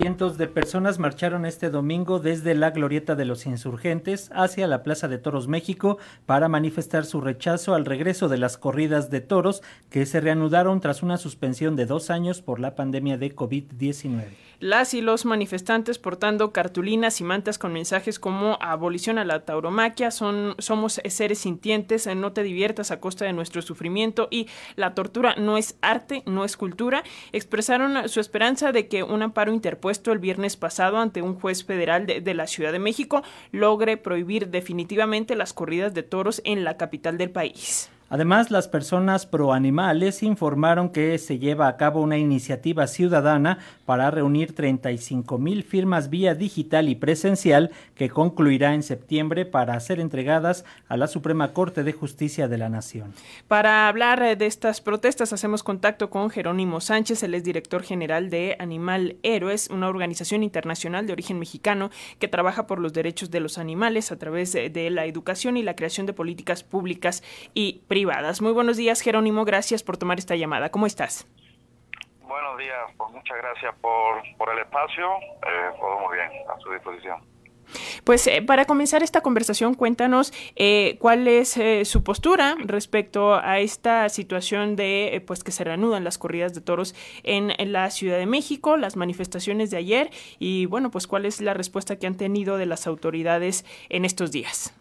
Cientos de personas marcharon este domingo desde la Glorieta de los Insurgentes hacia la Plaza de Toros México para manifestar su rechazo al regreso de las corridas de toros que se reanudaron tras una suspensión de dos años por la pandemia de COVID-19. Las y los manifestantes portando cartulinas y mantas con mensajes como abolición a la tauromaquia, son, somos seres sintientes, no te diviertas a costa de nuestro sufrimiento y la tortura no es arte, no es cultura, expresaron su esperanza de que un amparo interpuesto el viernes pasado ante un juez federal de, de la Ciudad de México logre prohibir definitivamente las corridas de toros en la capital del país. Además, las personas proanimales informaron que se lleva a cabo una iniciativa ciudadana para reunir 35 mil firmas vía digital y presencial que concluirá en septiembre para ser entregadas a la Suprema Corte de Justicia de la Nación. Para hablar de estas protestas, hacemos contacto con Jerónimo Sánchez, el es director general de Animal Héroes, una organización internacional de origen mexicano que trabaja por los derechos de los animales a través de la educación y la creación de políticas públicas y privadas muy buenos días, Jerónimo. Gracias por tomar esta llamada. ¿Cómo estás? Buenos días. Pues muchas gracias por, por el espacio. Eh, todo muy bien, a su disposición. Pues eh, para comenzar esta conversación, cuéntanos eh, cuál es eh, su postura respecto a esta situación de pues que se reanudan las corridas de toros en, en, la Ciudad de México, las manifestaciones de ayer y bueno, pues cuál es la respuesta que han tenido de las autoridades en estos días.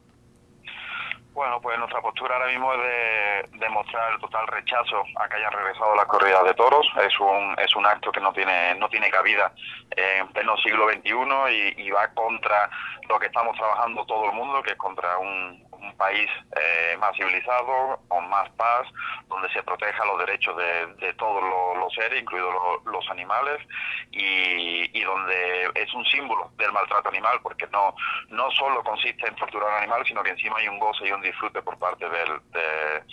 Bueno, pues nuestra postura ahora mismo es de, de, mostrar el total rechazo a que hayan regresado las corridas de toros. Es un, es un acto que no tiene, no tiene cabida en pleno siglo XXI y, y va contra lo que estamos trabajando todo el mundo, que es contra un, un país eh, más civilizado, con más paz, donde se proteja los derechos de, de todos los, seres, incluidos los, animales, y, y, donde es un símbolo del maltrato animal, porque no, no solo consiste en torturar a un animal, sino que encima hay un goce y un disfrute por parte del, de,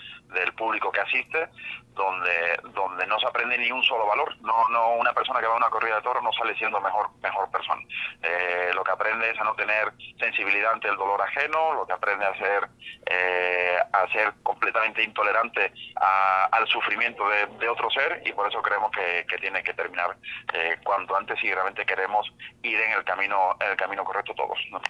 público que asiste, donde, donde no se aprende ni un solo valor. No, no una persona que va a una corrida de toros no sale siendo mejor, mejor persona. Eh, lo que aprende es a no tener sensibilidad ante el dolor ajeno, lo que aprende a ser, eh, a ser completamente intolerante a, al sufrimiento de, de, otro ser y por eso creemos que, que tiene que terminar eh, cuanto antes y realmente queremos ir en el camino, en el camino correcto todos. ¿no?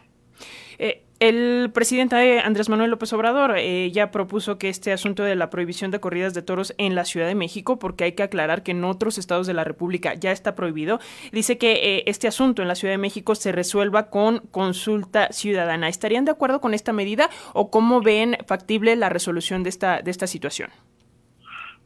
Eh, el presidente Andrés Manuel López Obrador eh, ya propuso que este asunto de la prohibición de corridas de toros en la Ciudad de México, porque hay que aclarar que en otros estados de la República ya está prohibido, dice que eh, este asunto en la Ciudad de México se resuelva con consulta ciudadana. ¿Estarían de acuerdo con esta medida o cómo ven factible la resolución de esta, de esta situación?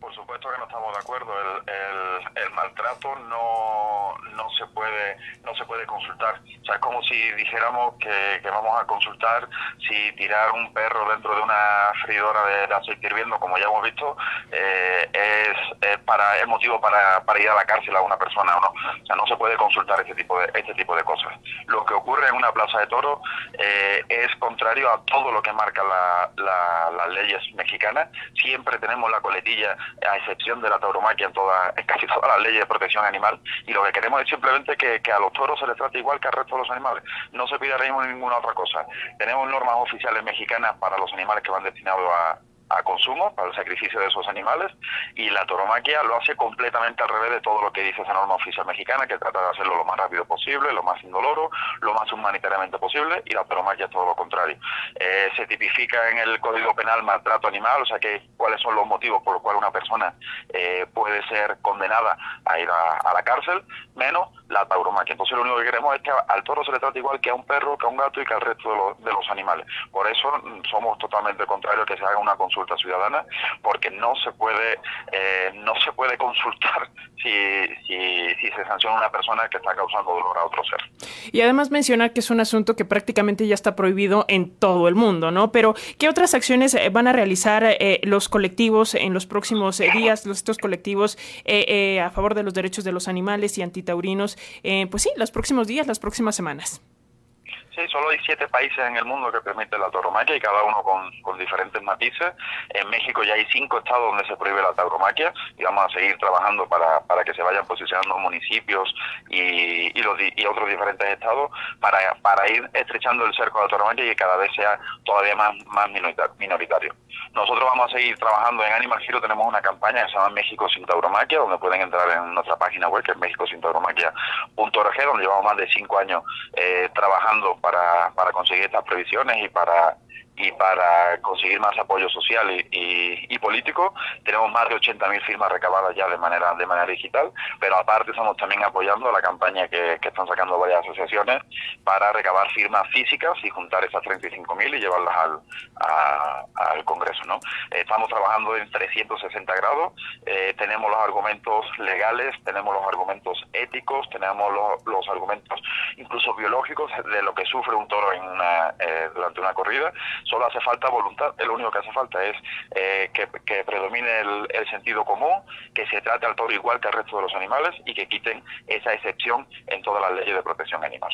Por supuesto que no estamos de acuerdo. El, el, el maltrato no, no se puede no se puede consultar. Es como si dijéramos que, vamos a consultar si tirar un perro dentro de una freidora de, aceite hirviendo, como ya hemos visto, eh, es, es, para el motivo para, ir a la cárcel a una persona o no. O sea, no se puede consultar este tipo de este tipo de cosas. Lo que ocurre en una plaza de toros eh, es contrario a todo lo que marca la, la, las leyes mexicanas. Siempre tenemos la coletilla a excepción de la tauromaquia en, toda, casi todas las leyes de protección animal y lo que queremos es simplemente que, que, a los toros se les trate igual que al resto de los animales. No se pide ahora mismo ninguna otra cosa. Tenemos normas oficiales mexicanas para los animales que van destinados a, a consumo, para el sacrificio de esos animales, y la toromaquia lo hace completamente al revés de todo lo que dice esa norma oficial mexicana, que trata de hacerlo lo más rápido posible, lo más indoloro, lo más humanitariamente posible, y la toromaquia todo lo contrario. Eh, se tipifica en el Código Penal maltrato animal, o sea que cuáles son los motivos por los cuales una persona eh, puede ser condenada a ir a, la cárcel, menos la tauromaquia. Entonces lo único que queremos es que al toro se le trate igual que a un perro, que a un gato y que al resto de, lo, de los animales. Por eso somos totalmente contrarios a que se haga una consulta consulta ciudadana porque no se puede eh, no se puede consultar si, si, si, se sanciona una persona que está causando dolor a otro ser. Y además mencionar que es un asunto que prácticamente ya está prohibido en todo el mundo, ¿no? Pero ¿qué otras acciones eh, van a realizar eh, los colectivos en los próximos eh, días, los, estos colectivos eh, a favor de los derechos de los animales y antitaurinos? pues sí, los próximos días, las próximas semanas. Sí, solo hay siete países en el mundo que permiten la tauromaquia y cada uno con, con, diferentes matices. En México ya hay cinco estados donde se prohíbe la tauromaquia y vamos a seguir trabajando para, para que se vayan posicionando municipios y, y, los, y otros diferentes estados para, para ir estrechando el cerco de la tauromaquia y que cada vez sea todavía más, más minoritario. Nosotros vamos a seguir trabajando en Animal Giro, tenemos una campaña que se llama México sin tauromaquia, donde pueden entrar en nuestra página web que es mexicosintauromaquia.org, donde llevamos más de cinco años eh, trabajando para, para conseguir estas previsiones y para y para conseguir más apoyo social y, político tenemos más de 80.000 firmas recabadas ya de manera de manera digital, pero aparte estamos también apoyando la campaña que, están sacando varias asociaciones para recabar firmas físicas y juntar esas 35.000 y llevarlas al, al Congreso. ¿no? Estamos trabajando en 360 grados, eh, tenemos los argumentos legales, tenemos los argumentos éticos, tenemos los, los argumentos incluso biológicos de lo que sufre un toro en una, eh, durante una corrida solo hace falta voluntad, lo único que hace falta es eh, que, predomine el, sentido común, que se trate al toro igual que al resto de los animales y que quiten esa excepción en todas las leyes de protección animal.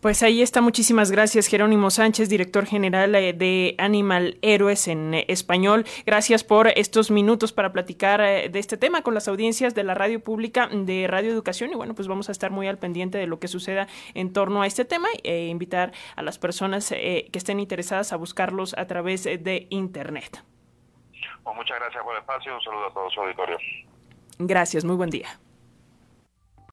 Pues ahí está. Muchísimas gracias, Jerónimo Sánchez, director general eh, de Animal Héroes en eh, español. Gracias por estos minutos para platicar eh, de este tema con las audiencias de la radio pública de Radio Educación. Y bueno, pues vamos a estar muy al pendiente de lo que suceda en torno a este tema e invitar a las personas que estén interesadas a buscarlos a través de Internet. Pues muchas gracias por el espacio. Un saludo a todo su auditorio. Gracias. Muy buen día.